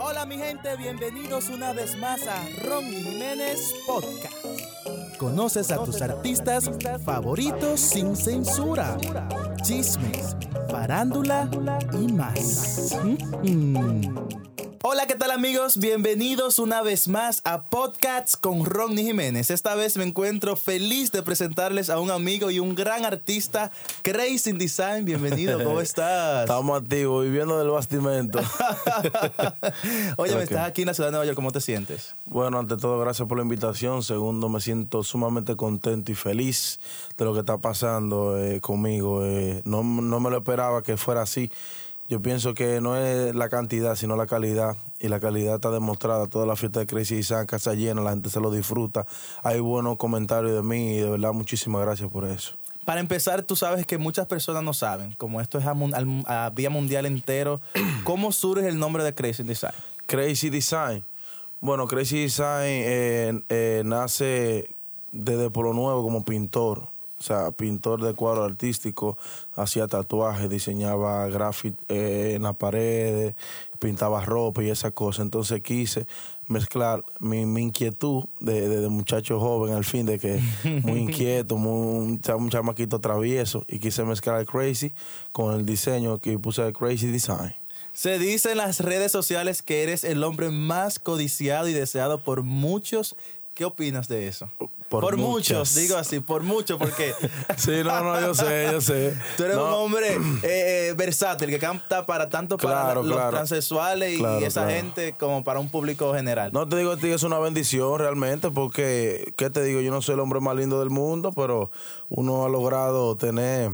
Hola mi gente, bienvenidos una vez más a Ron Jiménez Podcast. Conoces a tus artistas favoritos sin censura, chismes, farándula y más. Mm. Hola, ¿qué tal amigos? Bienvenidos una vez más a Podcasts con Ronnie Jiménez. Esta vez me encuentro feliz de presentarles a un amigo y un gran artista, Crazy Design. Bienvenido, ¿cómo estás? Estamos activos, viviendo del bastimento. Oye, me estás aquí en la ciudad de Nueva York, ¿cómo te sientes? Bueno, ante todo, gracias por la invitación. Segundo, me siento sumamente contento y feliz de lo que está pasando eh, conmigo. Eh, no, no me lo esperaba que fuera así. Yo pienso que no es la cantidad, sino la calidad. Y la calidad está demostrada. Toda la fiesta de Crazy San, casa llena, la gente se lo disfruta. Hay buenos comentarios de mí y de verdad muchísimas gracias por eso. Para empezar, tú sabes que muchas personas no saben, como esto es a, vía mundial entero, ¿cómo surge el nombre de Crazy Design? Crazy Design. Bueno, Crazy Design eh, eh, nace desde Polo Nuevo como pintor o sea, pintor de cuadro artístico, hacía tatuajes, diseñaba graffiti eh, en las paredes, pintaba ropa y esas cosas. Entonces quise mezclar mi, inquietud de, muchacho joven, al fin, de que muy inquieto, muy, un chamaquito travieso, y quise mezclar el crazy con el diseño que puse el crazy design. Se dice en las redes sociales que eres el hombre más codiciado y deseado por muchos. ¿Qué opinas de eso? Por, muchos, digo así, por muchos, porque. sí, no, no, yo sé, yo sé. Tú eres un hombre eh, eh, versátil que canta para tanto para los transexuales y esa gente como para un público general. No te digo a ti que es una bendición realmente, porque, ¿qué te digo? Yo no soy el hombre más lindo del mundo, pero uno ha logrado tener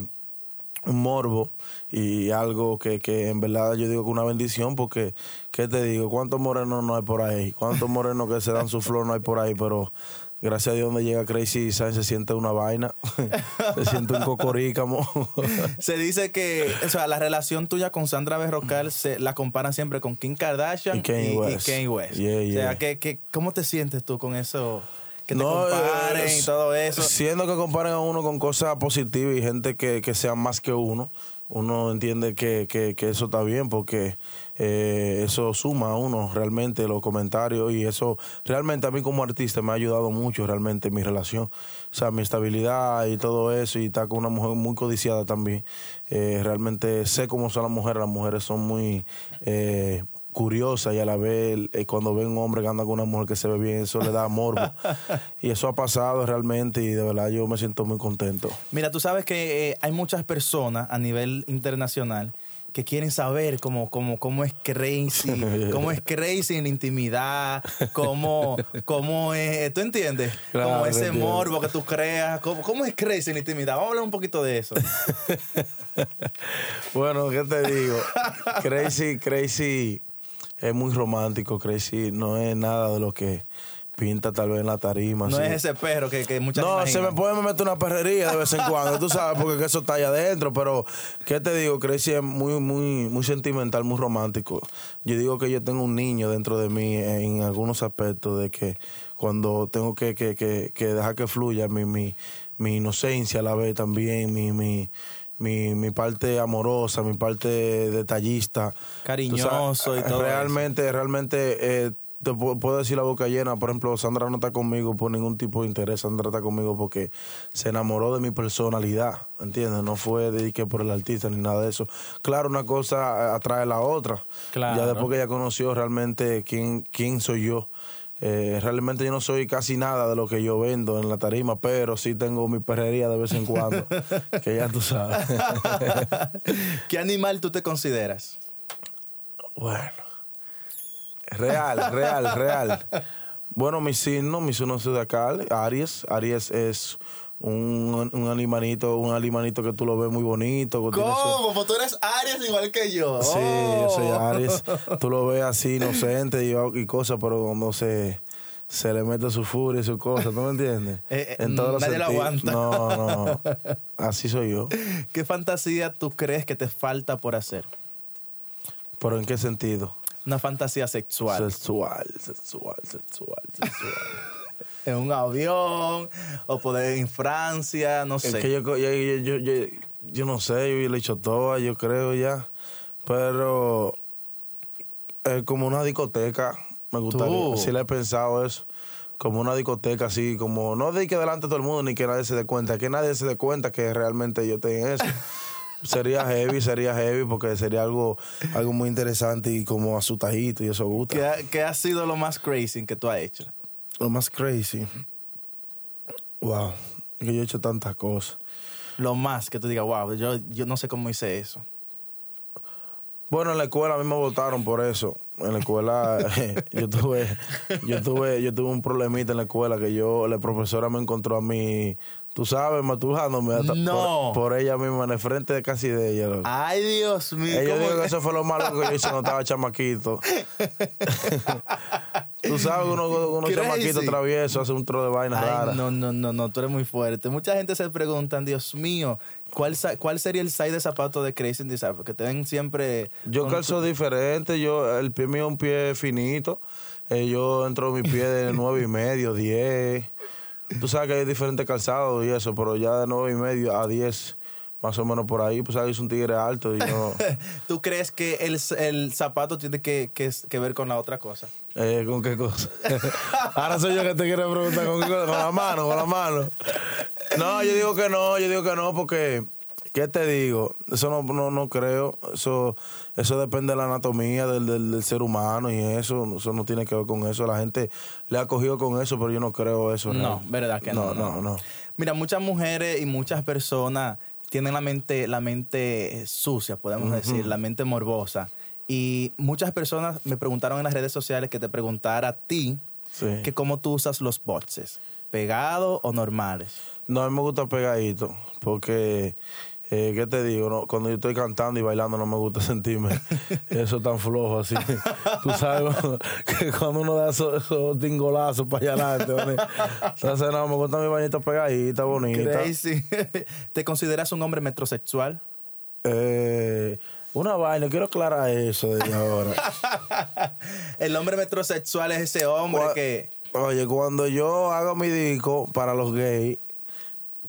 un morbo y algo que, que en verdad yo digo que una bendición porque, ¿qué te digo? ¿Cuántos morenos no hay por ahí? ¿Cuántos morenos que se dan su flor no hay por ahí? Pero gracias a Dios donde llega Crazy Design se siente una vaina, se siente un cocorícamo. se dice que o sea, la relación tuya con Sandra Berrocal se la comparan siempre con Kim Kardashian y Kanye West. O sea, que, ¿cómo te sientes tú con eso? Que te comparen y todo eso. Siendo que comparen a uno con cosas positivas y gente que, que sea más que uno uno entiende que, que, que, eso está bien porque eh, eso suma a uno realmente los comentarios y eso realmente a mí como artista me ha ayudado mucho realmente en mi relación. O sea, mi estabilidad y todo eso y estar con una mujer muy codiciada también. Eh, realmente sé cómo son las mujeres, las mujeres son muy... Eh, curiosa y a la vez eh, cuando ve un hombre que anda con una mujer que se ve bien, eso le da morbo. y eso ha pasado realmente y de verdad yo me siento muy contento. Mira, tú sabes que eh, hay muchas personas a nivel internacional que quieren saber cómo, cómo, cómo es crazy, cómo es crazy en la intimidad, cómo, cómo es, ¿tú entiendes? como ese morbo que tú creas, cómo, cómo es crazy en la intimidad. Vamos a hablar un poquito de eso. bueno, ¿qué te digo? Crazy, crazy es muy romántico, Crazy. No es nada de lo que pinta tal vez en la tarima. No es ese perro que, que muchas No, se me puede meter una perrería de vez en cuando, tú sabes, porque eso está ahí adentro. Pero, ¿qué te digo? Crazy es muy, muy, muy sentimental, muy romántico. Yo digo que yo tengo un niño dentro de mí en algunos aspectos de que cuando tengo que, que, que, que dejar que fluya mi, mi, mi inocencia a la vez también, mi, mi mi, mi parte amorosa, mi parte detallista. Cariñoso y todo. Realmente, realmente, eh, te puedo decir la boca llena. Por ejemplo, Sandra no está conmigo por ningún tipo de interés. Sandra está conmigo porque se enamoró de mi personalidad, ¿entiendes? No fue de que por el artista ni nada de eso. Claro, una cosa atrae a la otra. Claro. Ya después que ella conoció realmente quién, quién soy yo. Eh, realmente yo no soy casi nada de lo que yo vendo en la tarima, pero sí tengo mi perrería de vez en cuando, que ya tú sabes. ¿Qué animal tú te consideras? Bueno, real, real, real. Bueno, mi signo, mi signo zodiacal, Aries. Aries es un, un animalito, un animalito que tú lo ves muy bonito. ¿Cómo? Pues tú eres Aries igual que yo. Sí, yo soy oh. Aries. Tú lo ves así inocente y, y cosas, pero cuando se, se le mete su furia y su cosa, ¿tú me entiendes? Eh, eh, en todos nadie lo aguanta. No, no. Así soy yo. ¿Qué fantasía tú crees que te falta por hacer? ¿Pero en qué sentido? Una fantasía sexual. Sexual, sexual, sexual, sexual. En un avión o poder en Francia, no sé. Es que yo, yo, yo, yo, no sé, yo le he hecho todo, yo creo ya. Pero Eh, como una discoteca, me gustaría. Sí le he pensado eso. Como una discoteca así, como no de que delante de todo el mundo ni que nadie se dé cuenta, que nadie se dé cuenta que realmente yo tengo eso. sería heavy, sería heavy porque sería algo, algo muy interesante y como asustadito y eso gusta. ¿Qué ha, ¿Qué ha sido lo más crazy que tú has hecho? Lo más crazy. Wow, que yo he hecho tantas cosas. Lo más que tú digas, wow, yo, yo no sé cómo hice eso. Bueno, en la escuela a mí me votaron por eso. En la escuela yo tuve, yo tuve, yo tuve un problemita en la escuela que yo, la profesora me encontró a mí, tú sabes, matujándome no. por, por, ella misma en el frente de casi de ella. Ay, Dios mío. Yo digo que eso fue lo malo que yo hice cuando estaba chamaquito. Tú sabes, uno, uno chamaquito travieso hace un tro de vainas raras. No, no, no, no, tú eres muy fuerte. Mucha gente se pregunta, Dios mío, ¿cuál, cuál sería el size de zapato de Crazy Design? Porque te ven siempre. Yo calzo diferente, yo, el pie mío es un pie finito. Eh, yo entro mi pie de nueve y medio, 10. Tú sabes que hay diferentes calzados y eso, pero ya de nueve y medio a 10 más o menos por ahí, pues ahí es un tigre alto y. ¿Tú crees que el, el zapato tiene que, que, que, ver con la otra cosa? Eh, ¿Con qué cosa? Ahora soy yo que te quiero preguntar ¿con, qué cosa? con la mano, con la mano. No, yo digo que no, yo digo que no porque... ¿Qué te digo? Eso no, no, no creo. Eso, eso depende de la anatomía del, del, del, ser humano y eso, eso no tiene que ver con eso. La gente le ha cogido con eso, pero yo no creo eso. No, verdad que no no, no, no. Mira, muchas mujeres y muchas personas tienen la mente, la mente sucia, podemos decir, la mente morbosa. Y muchas personas me preguntaron en las redes sociales que te preguntara a ti que cómo tú usas los boxes, pegados o normales. No, a mí me gusta pegadito, porque eh, ¿Qué te digo? cuando yo estoy cantando y bailando no me gusta sentirme eso tan flojo así. Tú sabes que cuando uno da esos, tingolazos para allá adelante. Entonces, no, me gusta mi bañita pegadita, bonita. Crazy. ¿Te consideras un hombre metrosexual? Eh, una vaina, quiero aclarar eso desde ahora. El hombre metrosexual es ese hombre que... Oye, cuando yo hago mi disco para los gays,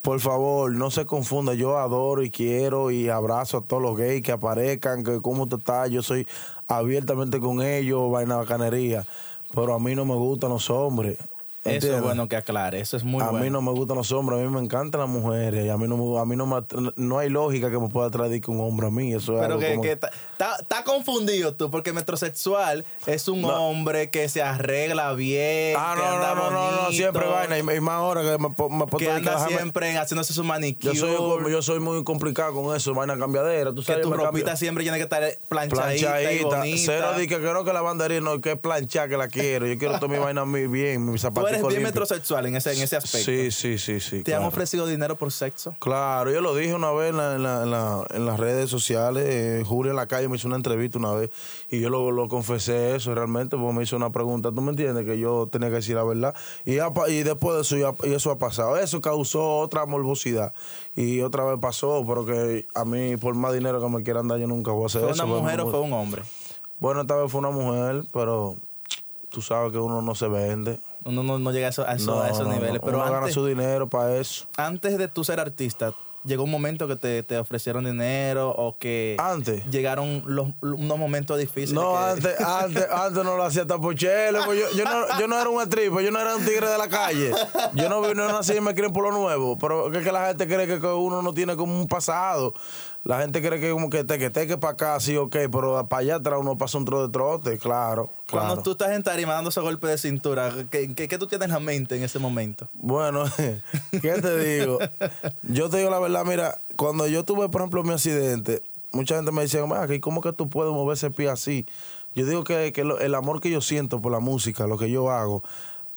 por favor, no se confunda. Yo adoro y quiero y abrazo a todos los gays que aparezcan, que cómo te estás. Yo soy abiertamente con ellos, vaina bacanería. Pero a mí no me gustan los hombres. Eso es bueno que aclare, eso es muy a bueno. A mí no me gustan los hombres, a mí me encantan las mujeres. Y a mí no, a mí no, no hay lógica que me pueda traer que un hombre a mí. Eso Pero que está confundido tú, porque metrosexual es un hombre que se arregla bien. Ah, no, que anda no, no, no, siempre vaina. Y, más ahora que me, me Que anda siempre haciéndose su manicure. Yo soy, yo soy muy complicado con eso, vaina cambiadera. Tú sabes, que tu ropita siempre tiene que estar planchadita, planchadita. Y Cero de que creo que la bandería no, que es planchar que la quiero. Yo quiero toda mi vaina bien, mis zapatos eres bien metrosexual en ese, en ese aspecto. Sí, sí, sí, sí. ¿Te han ofrecido dinero por sexo? Claro, yo lo dije una vez en, la, en, la, en, las redes sociales. Eh, Julia en la calle me hizo una entrevista una vez y yo lo, lo, confesé eso realmente porque me hizo una pregunta. ¿Tú me entiendes? Que yo tenía que decir la verdad. Y, y después de eso, ya, y eso ha pasado. Eso causó otra morbosidad. Y otra vez pasó, pero que a mí, por más dinero que me quieran dar, yo nunca voy a hacer eso. ¿Fue una mujer o fue un hombre? Bueno, esta vez fue una mujer, pero tú sabes que uno no se vende. Uno no, no llega a, eso, a, eso, no, a esos no, niveles. No. Pero uno antes, gana su dinero para eso. Antes de tú ser artista, llegó un momento que te, te ofrecieron dinero o que antes llegaron los, unos momentos difíciles. No, que... antes, antes, antes no lo hacía hasta por chelo, pues yo, yo, no, yo no era un stripper, yo no era un tigre de la calle. Yo no, no nací y me quieren por lo nuevo. Pero es que la gente cree que uno no tiene como un pasado. La gente cree que como que te que te que para acá, sí, ok, pero para allá atrás uno pasa un trote de trote, claro. Cuando claro. tú estás en tarima dando ese golpe de cintura, ¿qué, ¿qué, qué, tú tienes en la mente en ese momento? Bueno, ¿qué te digo? Yo te digo la verdad, mira, cuando yo tuve, por ejemplo, mi accidente, mucha gente me decía, ¿cómo que tú puedes mover ese pie así? Yo digo que, el amor que yo siento por la música, lo que yo hago,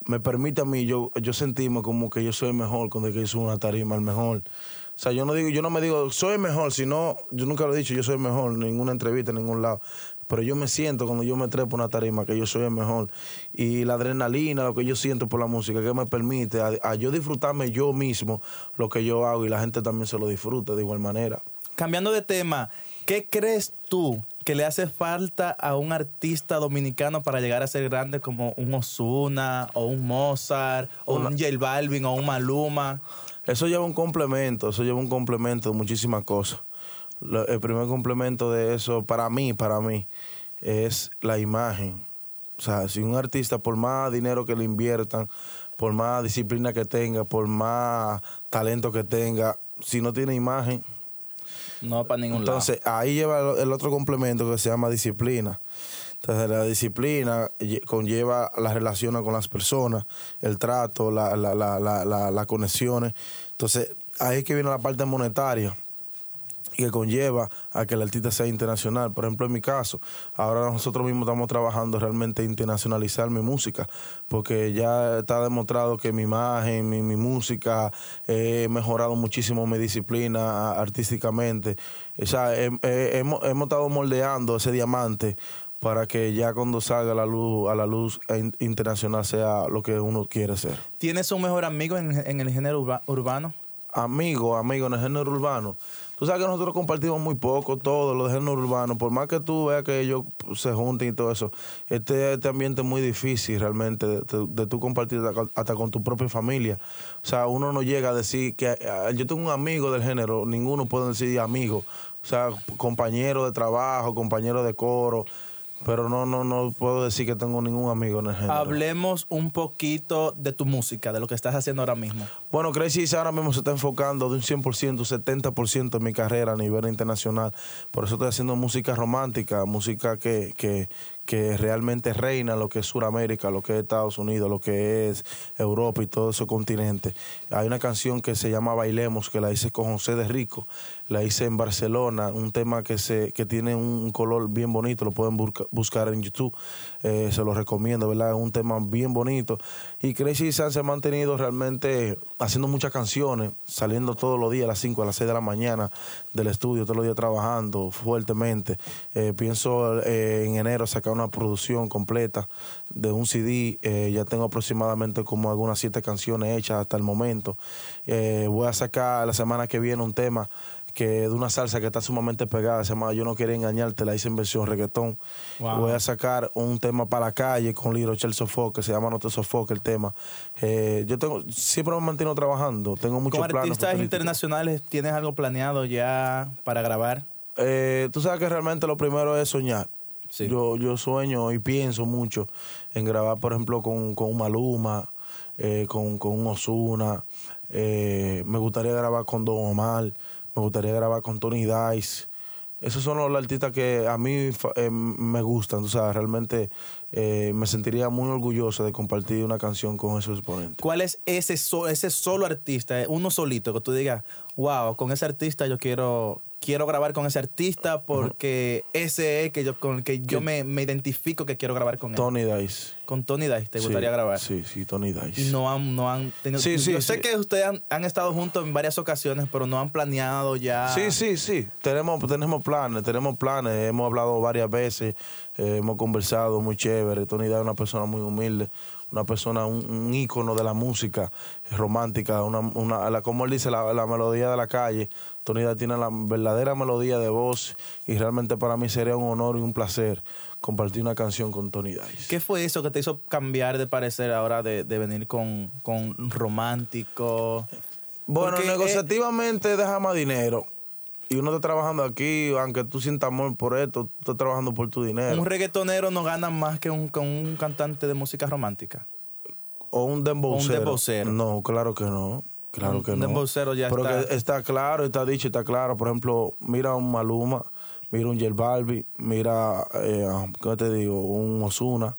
me permite a mí, yo, yo sentirme como que yo soy el mejor cuando yo una tarima, el mejor. O sea, yo no digo, yo no me digo, soy el mejor, sino, yo nunca lo he dicho, yo soy el mejor, en ninguna entrevista, en ningún lado. Pero yo me siento cuando yo me trepo una tarima que yo soy el mejor. Y la adrenalina, lo que yo siento por la música, que me permite a, a yo disfrutarme yo mismo lo que yo hago y la gente también se lo disfruta de igual manera. Cambiando de tema, ¿qué crees tú que le hace falta a un artista dominicano para llegar a ser grande como un Osuna o un Mozart o una, un J Balvin o un Maluma? Eso lleva un complemento, eso lleva un complemento de muchísimas cosas. El primer complemento de eso, para mí, para mí, es la imagen. O sea, si un artista, por más dinero que le inviertan, por más disciplina que tenga, por más talento que tenga, si no tiene imagen, no va para ningún entonces, ahí lleva el otro complemento que se llama disciplina. Entonces, la disciplina conlleva las relaciones con las personas, el trato, la, la, la, las conexiones. Entonces, ahí es que viene la parte monetaria que conlleva a que el artista sea internacional. Por ejemplo, en mi caso, ahora nosotros mismos estamos trabajando realmente internacionalizar mi música, porque ya está demostrado que mi imagen, mi, música, he mejorado muchísimo mi disciplina artísticamente. O sea, hemos, hemos estado moldeando ese diamante para que ya cuando salga a la luz, a la luz internacional sea lo que uno quiere ser. ¿Tienes un mejor amigo en el género urbano? Amigo, amigo en el género urbano. Tú sabes que nosotros compartimos muy poco todo lo de género urbano, por más que tú veas que ellos se junten y todo eso, este, este ambiente es muy difícil realmente de, tú compartir hasta con tu propia familia. O sea, uno no llega a decir que ah, yo tengo un amigo del género, ninguno puede decir amigo. O sea, compañero de trabajo, compañero de coro. Pero no, no, no puedo decir que tengo ningún amigo en el género. Hablemos un poquito de tu música, de lo que estás haciendo ahora mismo. Bueno, Crazy ahora mismo se está enfocando de un 100%, 70% en mi carrera a nivel internacional. Por eso estoy haciendo música romántica, música que, que, que realmente reina lo que es Sudamérica, lo que es Estados Unidos, lo que es Europa y todo ese continente. Hay una canción que se llama Bailemos, que la hice con José de Rico, la hice en Barcelona, un tema que, se, que tiene un color bien bonito, lo pueden buscar en YouTube, eh, se lo recomiendo, ¿verdad? Es un tema bien bonito. Y Crazy San se ha mantenido realmente haciendo muchas canciones, saliendo todos los días a las 5, a las 6 de la mañana del estudio, todos los días trabajando fuertemente. Eh, pienso eh, en enero sacar una producción completa de un CD. Eh, ya tengo aproximadamente como algunas siete canciones hechas hasta el momento. Voy a sacar la semana que viene un tema que de una salsa que está sumamente pegada, se llama Yo no quiero engañarte, la hice en versión reggaetón. Voy a sacar un tema para la calle con Liro Chel Sofoque, que se llama No te sofoque el tema. Eh, yo tengo, siempre me mantengo trabajando, tengo muchos. ¿Con artistas internacionales tienes algo planeado ya para grabar? tú sabes que realmente lo primero es soñar. Yo, yo sueño y pienso mucho en grabar, por ejemplo, con, con Maluma, eh, con, con un Osuna. Eh, me gustaría grabar con Don Omar. Me gustaría grabar con Tony Dice. Esos son los artistas que a mí eh, me gustan. O sea, realmente me sentiría muy orgulloso de compartir una canción con esos exponentes. ¿Cuál es ese, ese solo artista, uno solito, que tú digas, wow, con ese artista yo quiero, quiero grabar con ese artista porque ese es que yo, con el que yo me, identifico que quiero grabar con él. Tony Dice. Con Tony Dice, ¿te gustaría grabar? Sí, sí, Tony Dice. No han, no han tenido. Sí, sí, yo sé que ustedes han, estado juntos en varias ocasiones, pero no han planeado ya. Sí, sí, sí. Tenemos, tenemos planes, tenemos planes. Hemos hablado varias veces, eh, hemos conversado muy chévere. Tony Dice es una persona muy humilde una persona, un, ícono de la música romántica, una, una, como él dice, la, melodía de la calle. Tony tiene la verdadera melodía de voz y realmente para mí sería un honor y un placer compartir una canción con Tony Dice. ¿Qué fue eso que te hizo cambiar de parecer ahora de, venir con, romántico? Bueno, negociativamente deja más dinero y uno está trabajando aquí, aunque tú sientas amor por esto, tú estás trabajando por tu dinero. Un reggaetonero no gana más que un, un cantante de música romántica. O un dembowcero. No, claro que no. Claro que no. Un ya Pero está. Que está claro, está dicho, está claro. Por ejemplo, mira un Maluma, mira un J Balbi, mira, eh, ¿qué te digo? Un Osuna.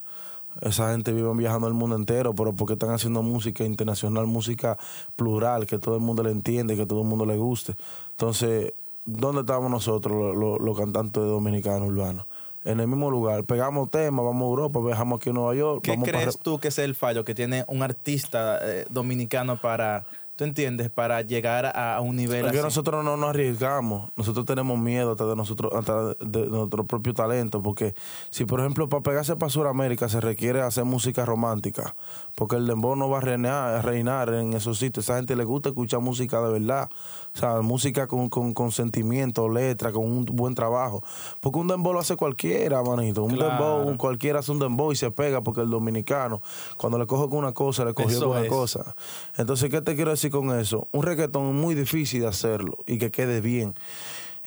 Esa gente vive viajando el mundo entero, pero porque están haciendo música internacional, música plural, que todo el mundo le entiende, que todo el mundo le guste. Entonces, ¿dónde estamos nosotros, los, cantantes dominicanos urbanos? En el mismo lugar. Pegamos temas, vamos a Europa, viajamos aquí a Nueva York. ¿Qué crees tú que es el fallo que tiene un artista eh, dominicano para ¿Tú entiendes? Para llegar a, un nivel Porque nosotros no nos arriesgamos. Nosotros tenemos miedo hasta de nosotros, hasta de nuestro propio talento. Porque si, por ejemplo, para pegarse para Sudamérica se requiere hacer música romántica. Porque el dembow no va a reinar, reinar en esos sitios. Esa gente le gusta escuchar música de verdad. O sea, música con, con, sentimiento, letra, con un buen trabajo. Porque un dembow lo hace cualquiera, manito. Un dembow, cualquiera hace un dembow y se pega. Porque el dominicano, cuando le coge con una cosa, le cogió con una cosa. Entonces, ¿qué te quiero decir? Con eso, un reggaetón muy difícil de hacerlo y que quede bien.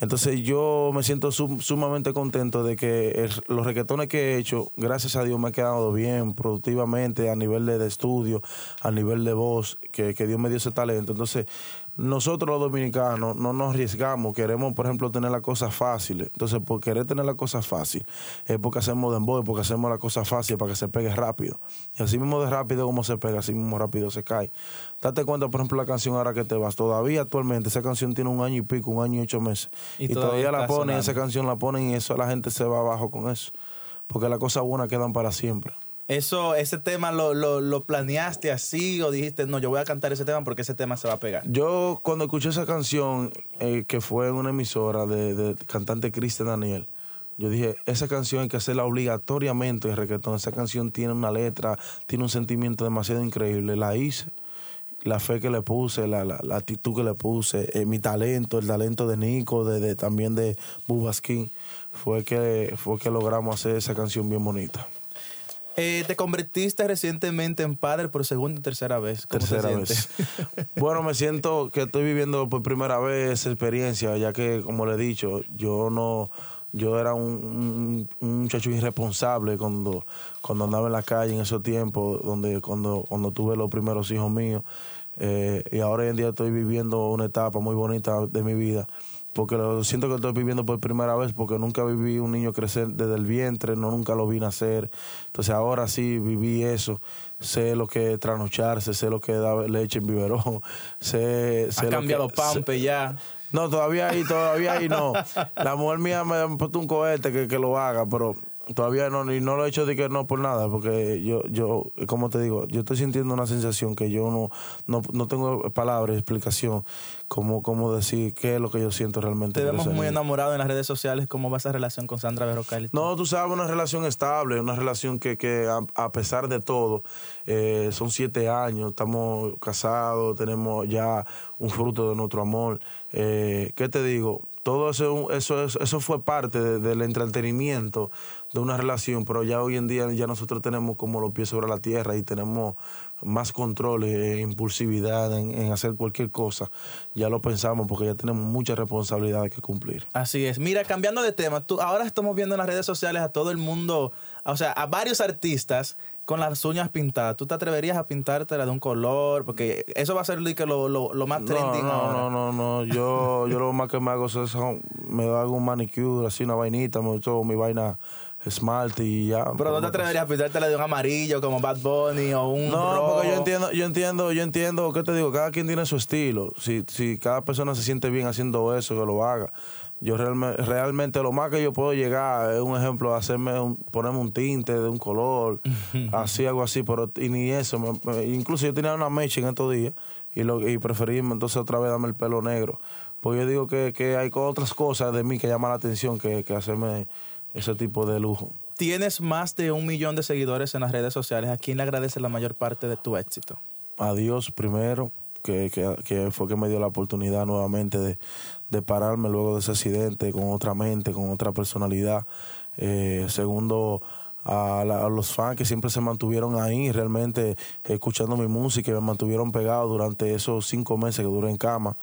Entonces yo me siento sumamente contento de que los reggaetones que he hecho, gracias a Dios me ha quedado bien, productivamente, a nivel de, estudio, a nivel de voz, que, que Dios me dio ese talento. Entonces nosotros los dominicanos no nos arriesgamos, queremos, por ejemplo, tener las cosas fáciles. Entonces, por querer tener las cosas fáciles, es porque hacemos dembow, porque hacemos las cosas fáciles para que se pegue rápido. Y así mismo de rápido como se pega, así mismo rápido se cae. Date cuenta, por ejemplo, la canción Ahora que te vas. Todavía actualmente esa canción tiene un año y pico, un año y ocho meses. Y, todavía, la ponen, esa canción la ponen y eso la gente se va abajo con eso. Porque las cosas buenas quedan para siempre. Eso, ese tema lo, lo, planeaste así o dijiste, no, yo voy a cantar ese tema porque ese tema se va a pegar. Yo cuando escuché esa canción, eh, que fue en una emisora de, de cantante Cristian Daniel, yo dije, esa canción hay que hacerla obligatoriamente en reggaetón. Esa canción tiene una letra, tiene un sentimiento demasiado increíble. La hice, la fe que le puse, la, la, actitud que le puse, eh, mi talento, el talento de Nico, de, también de Bubaskin, fue que, fue que logramos hacer esa canción bien bonita. Eh, te convertiste recientemente en padre por segunda y tercera vez. tercera vez. bueno, me siento que estoy viviendo por primera vez esa experiencia, ya que, como le he dicho, yo no, yo era un, muchacho irresponsable cuando, cuando andaba en la calle en esos tiempos, donde cuando, cuando tuve los primeros hijos míos. Eh, y ahora en día estoy viviendo una etapa muy bonita de mi vida porque lo siento que lo estoy viviendo por primera vez, porque nunca viví un niño crecer desde el vientre, no nunca lo vi nacer. Entonces ahora sí viví eso. Sé lo que es trasnocharse, sé lo que es dar leche en biberón. Sé, sé ha cambiado pampe ya. No, todavía ahí, todavía ahí no. La mujer mía me ha puesto un cohete que, que lo haga, pero Todavía no, y no lo he hecho de que no por nada, porque yo, yo, como te digo, yo estoy sintiendo una sensación que yo no, no, no tengo palabras, explicación, como, como decir qué es lo que yo siento realmente. Te vemos muy enamorado en las redes sociales, ¿cómo va esa relación con Sandra Berrocal? No, tú sabes, una relación estable, una relación que, que a, pesar de todo, eh, son siete años, estamos casados, tenemos ya un fruto de nuestro amor. Eh, ¿Qué te digo? Todo eso, eso, eso fue parte del entretenimiento de una relación, pero ya hoy en día ya nosotros tenemos como los pies sobre la tierra y tenemos más control e impulsividad en, hacer cualquier cosa. Ya lo pensamos porque ya tenemos muchas responsabilidades que cumplir. Así es. Mira, cambiando de tema, tú, ahora estamos viendo en las redes sociales a todo el mundo, o sea, a varios artistas con las uñas pintadas, ¿tú te atreverías a pintártela de un color? Porque eso va a ser lo, lo, lo más trending no, ahora. No, no, no, yo, yo lo más que me hago es me hago un manicure, así una vainita, me echo mi vaina esmalte y ya. Pero no te atreverías a pintártela de un amarillo como Bad Bunny o un No, porque yo entiendo, yo entiendo, yo entiendo, ¿qué te digo? Cada quien tiene su estilo. Si, si cada persona se siente bien haciendo eso, que lo haga. Yo realmente, realmente lo más que yo puedo llegar es un ejemplo, hacerme un, ponerme un tinte de un color, así, algo así, pero y ni eso. incluso yo tenía una mecha en estos días y, lo, y preferí entonces otra vez darme el pelo negro. Pues yo digo que, que hay otras cosas de mí que llaman la atención que, que hacerme ese tipo de lujo. Tienes más de un millón de seguidores en las redes sociales. ¿A quién le agradece la mayor parte de tu éxito? A Dios primero, que, que, fue que me dio la oportunidad nuevamente de, de, pararme luego de ese accidente con otra mente, con otra personalidad. Eh, segundo, a, los fans que siempre se mantuvieron ahí, realmente escuchando mi música y me mantuvieron pegado durante esos cinco meses que duré en cama.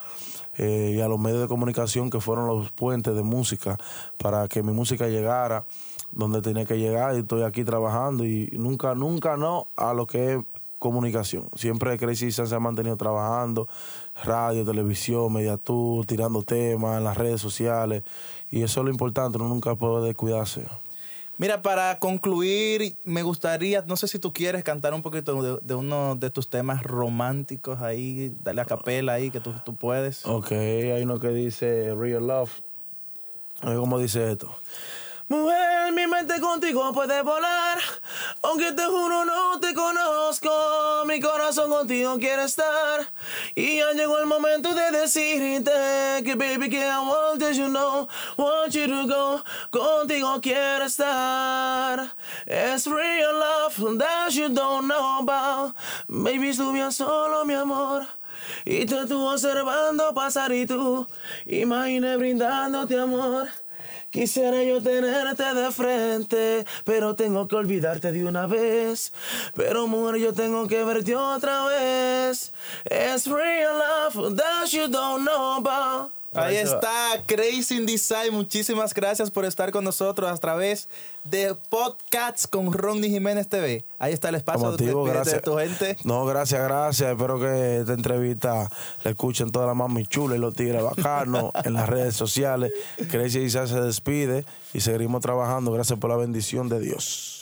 Eh, y a los medios de comunicación que fueron los puentes de música para que mi música llegara donde tenía que llegar y estoy aquí trabajando y nunca, nunca no a lo que comunicación. Siempre Crazy se ha mantenido trabajando, radio, televisión, mediatur, tirando temas en las redes sociales y eso es lo importante, uno nunca puede descuidarse. Mira, para concluir, me gustaría, no sé si tú quieres cantar un poquito de, uno de tus temas románticos ahí, dale a capela ahí, que tú, tú puedes. Ok, hay uno que dice Real Love. A ver cómo dice esto. Mujer, mi mente contigo puede volar. Aunque te juro no te conozco, mi corazón contigo quiere estar. Y ya llegó el momento de decirte que, baby, que I want you know, want you to go. Contigo quiero estar. Es real love that you don't know about. Baby, estuve solo, mi amor. Y te estuve observando pasar y tú, imaginé brindándote amor. Quisiera yo tenerte de frente, pero tengo que olvidarte de una vez. Pero mujer, yo tengo que verte otra vez. Es real love that you don't know about. Ahí está, Crazy Design. Muchísimas gracias por estar con nosotros a través de Podcasts con Ronnie Jiménez TV. Ahí está el espacio de, de, tu gente. No, gracias, gracias. Espero que esta entrevista la escuchen todas las mami chulas y los tigres bacanos en las redes sociales. Crazy Design se despide y seguiremos trabajando. Gracias por la bendición de Dios.